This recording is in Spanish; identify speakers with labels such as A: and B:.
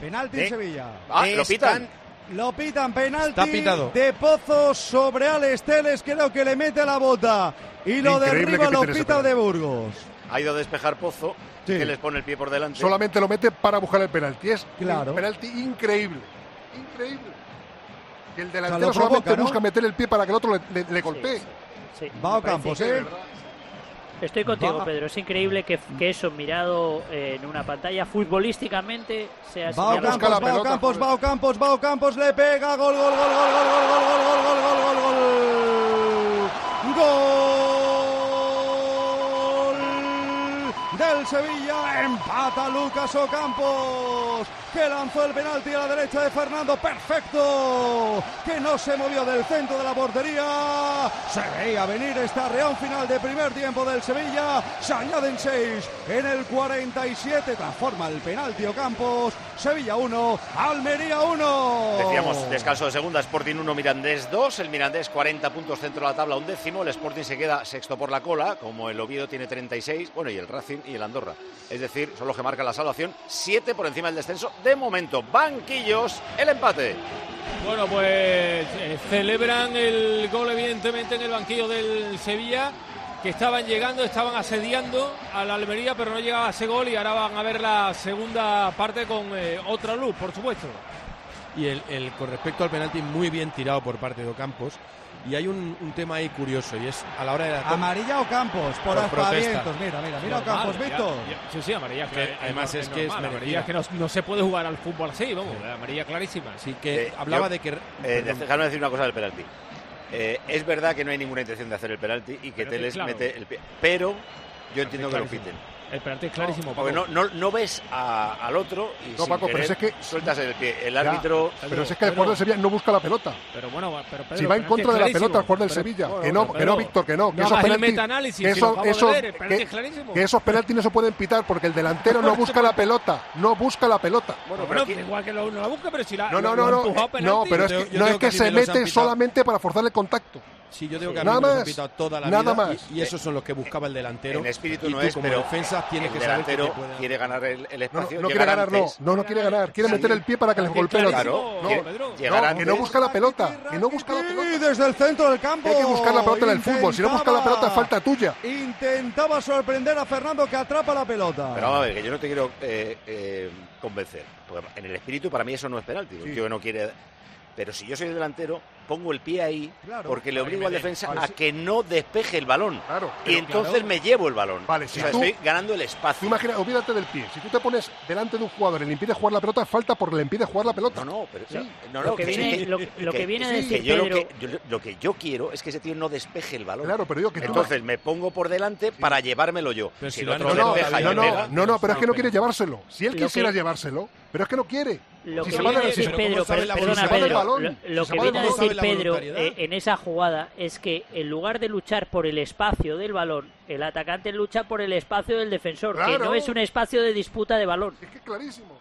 A: Penalti en Sevilla.
B: Ah, lo pitan.
A: Lo pitan penalti
C: Está pitado.
A: de Pozo sobre Alex Teles, creo que le mete la bota y lo
D: Increíble
A: derriba,
D: que
A: lo pita de Burgos.
B: Ha ido a despejar Pozo,
A: Sí.
B: que les pone el pie por delante.
D: Solamente lo mete para buscar el penalti. Es
A: Claro.
D: un penalti increíble. Increíble. Que el
A: O
D: delantero
A: sea, lo
D: solamente
A: provoca, ¿no?
D: busca meter el pie para que el otro le, le- le golpee.
E: Sí,
A: Va
E: parece
A: Campos, ¿eh?
E: Estoy contigo,
A: Va-
E: Pedro. Es increíble que, que eso mirado eh, en una pantalla futbolísticamente sea así.
A: Va Campos, va
D: pelota,
A: Campos, va Campos, va Campos, le pega, gol, gol, gol, gol, gol, gol, gol, gol, gol, gol, gol, gol, gol del Sevilla, empata Lucas Ocampos, que lanzó el penalti a la derecha de Fernando, perfecto, que no se movió del centro de la portería, se veía venir esta reón final de primer tiempo del Sevilla, se añaden seis en el 47, transforma el penalti Ocampos, Sevilla 1, Almería 1.
B: Decíamos, descanso de segunda, Sporting 1, Mirandés 2. El Mirandés 40 puntos centro de la tabla, un décimo. El Sporting se queda sexto por la cola, como el Oviedo tiene 36. Bueno, y el Racing y el Andorra. Es decir, son los que marcan la salvación. Siete por encima del descenso. De momento, banquillos, el empate.
F: Bueno, pues eh, celebran el gol evidentemente en el banquillo del Sevilla, que estaban llegando, estaban asediando a la Almería, pero no llegaba ese gol y ahora van a ver la segunda parte con eh, otra luz, por supuesto.
C: Y el, el- con respecto al penalti, muy bien tirado por parte de Ocampos. Y hay un, un tema ahí curioso, y es a la hora de la
A: Amarilla Ocampos por,
C: Por
A: aspavientos.
C: protesta.
A: Mira, mira, mira Ocampos, Víctor.
F: ya- Sí, sí, amarilla.
C: Que
F: que-
C: además es que es
F: amarilla, que no, no se puede jugar al fútbol así, vamos, amarilla clarísima.
C: Así que
B: Eh,
C: hablaba
B: yo-
C: de que...
B: Eh, déjame decir una cosa del penalti. Eh, es verdad que no hay ninguna intención de hacer el penalti y que Teles
F: claro.
B: mete el pie. Pero yo entiendo que lo
F: clarísimo. El penalti es clarísimo.
B: Porque
F: Paco.
B: no, no, no ves a- al otro y
D: No,
B: sin
D: Paco, pero
B: querer
D: si es que-
B: sueltas el pie. El
D: Ya,
B: árbitro...
D: Pero es que el jugador del Sevilla no busca la pelota.
F: Pero bueno, pero Pedro,
D: Si va en contra de la pelota el jugador del
F: Pero-
D: Sevilla.
F: bueno,
D: que no,
F: bueno,
D: que no,
F: pero
D: Víctor, que no. Que
F: no
D: esos penaltis.
F: metaanálisis,
D: que
F: el penalti
D: que-
F: es clarísimo.
D: que esos penaltis no se pueden pitar porque el delantero no busca la pelota. No busca la pelota.
F: Bueno,
B: pero
F: pero
B: aquí-
F: igual que lo, no la busca, pero si la
D: No, no, no, no. eh,
F: penalti.
D: No, pero es que, no es
C: que
D: se mete solamente para forzar el contacto.
C: Sí, yo digo que a
D: Nada
C: mí me han
D: más.
C: pitado toda la
D: Nada
C: vida
D: más.
C: Y, esos son los que buscaba el delantero.
B: En espíritu
C: y
B: no es, pero
C: defensa
B: el
C: que saber que
B: delantero quiere ganar el, el
D: No, no,
B: espacio.
D: no quiere ganar, no.
B: antes.
D: No, no quiere ganar. Quiere meter el pie para que les
F: Qué
D: golpee el otro.
F: clarísimo,
D: No, no, que no busca la pelota. Que no busca la
A: Y
D: pelota.
A: desde el centro del campo.
D: Que hay que buscar la pelota en el fútbol. Si no busca la pelota, falta tuya.
A: Intentaba sorprender a Fernando que atrapa la pelota.
B: Pero vamos a ver, que yo no te quiero eh, eh, convencer. Porque en el espíritu para mí eso no es penalti. Un tío que no quiere... Pero si yo soy el delantero, pongo el pie ahí
A: Claro.
B: porque le obligo al defensa
D: Vale,
B: a
D: sí.
B: que no despeje el balón.
D: Claro.
B: y entonces me llevo el balón.
D: Vale,
B: o
D: si
B: sea,
D: tú-
B: estoy ganando el
D: Tú
B: espacio.
D: imagina, olvídate del pie. Si tú te pones delante de un jugador y le impide jugar la pelota, falta porque le impide jugar la pelota.
B: No, no, pero
E: Lo-
B: sí. No,
E: lo que viene- lo- lo que viene a
B: sí,
E: decir
B: que yo lo
E: Pedro-
B: que, yo- lo que yo quiero es que ese tío no despeje el balón.
D: Claro, pero yo que tú
B: Entonces me pongo por delante para llevármelo yo.
C: Pero
B: si
C: si
B: el
C: lo
B: otro
D: No, no,
B: despeja
D: no, no,
B: pega,
D: no, no, pero es que no quiere llevárselo. Si él
E: Lo
D: quisiera llevárselo, pero es que no quiere.
E: Lo que viene a
D: de-
E: decir
D: pero
C: ¿cómo
E: Pedro, perdona Pedro, lo, que viene a
D: de-
E: decir Pedro eh, en esa jugada es que en lugar de luchar por el espacio del balón, el atacante lucha por el espacio del defensor, que no es un espacio de disputa de balón.
D: Es que es clarísimo.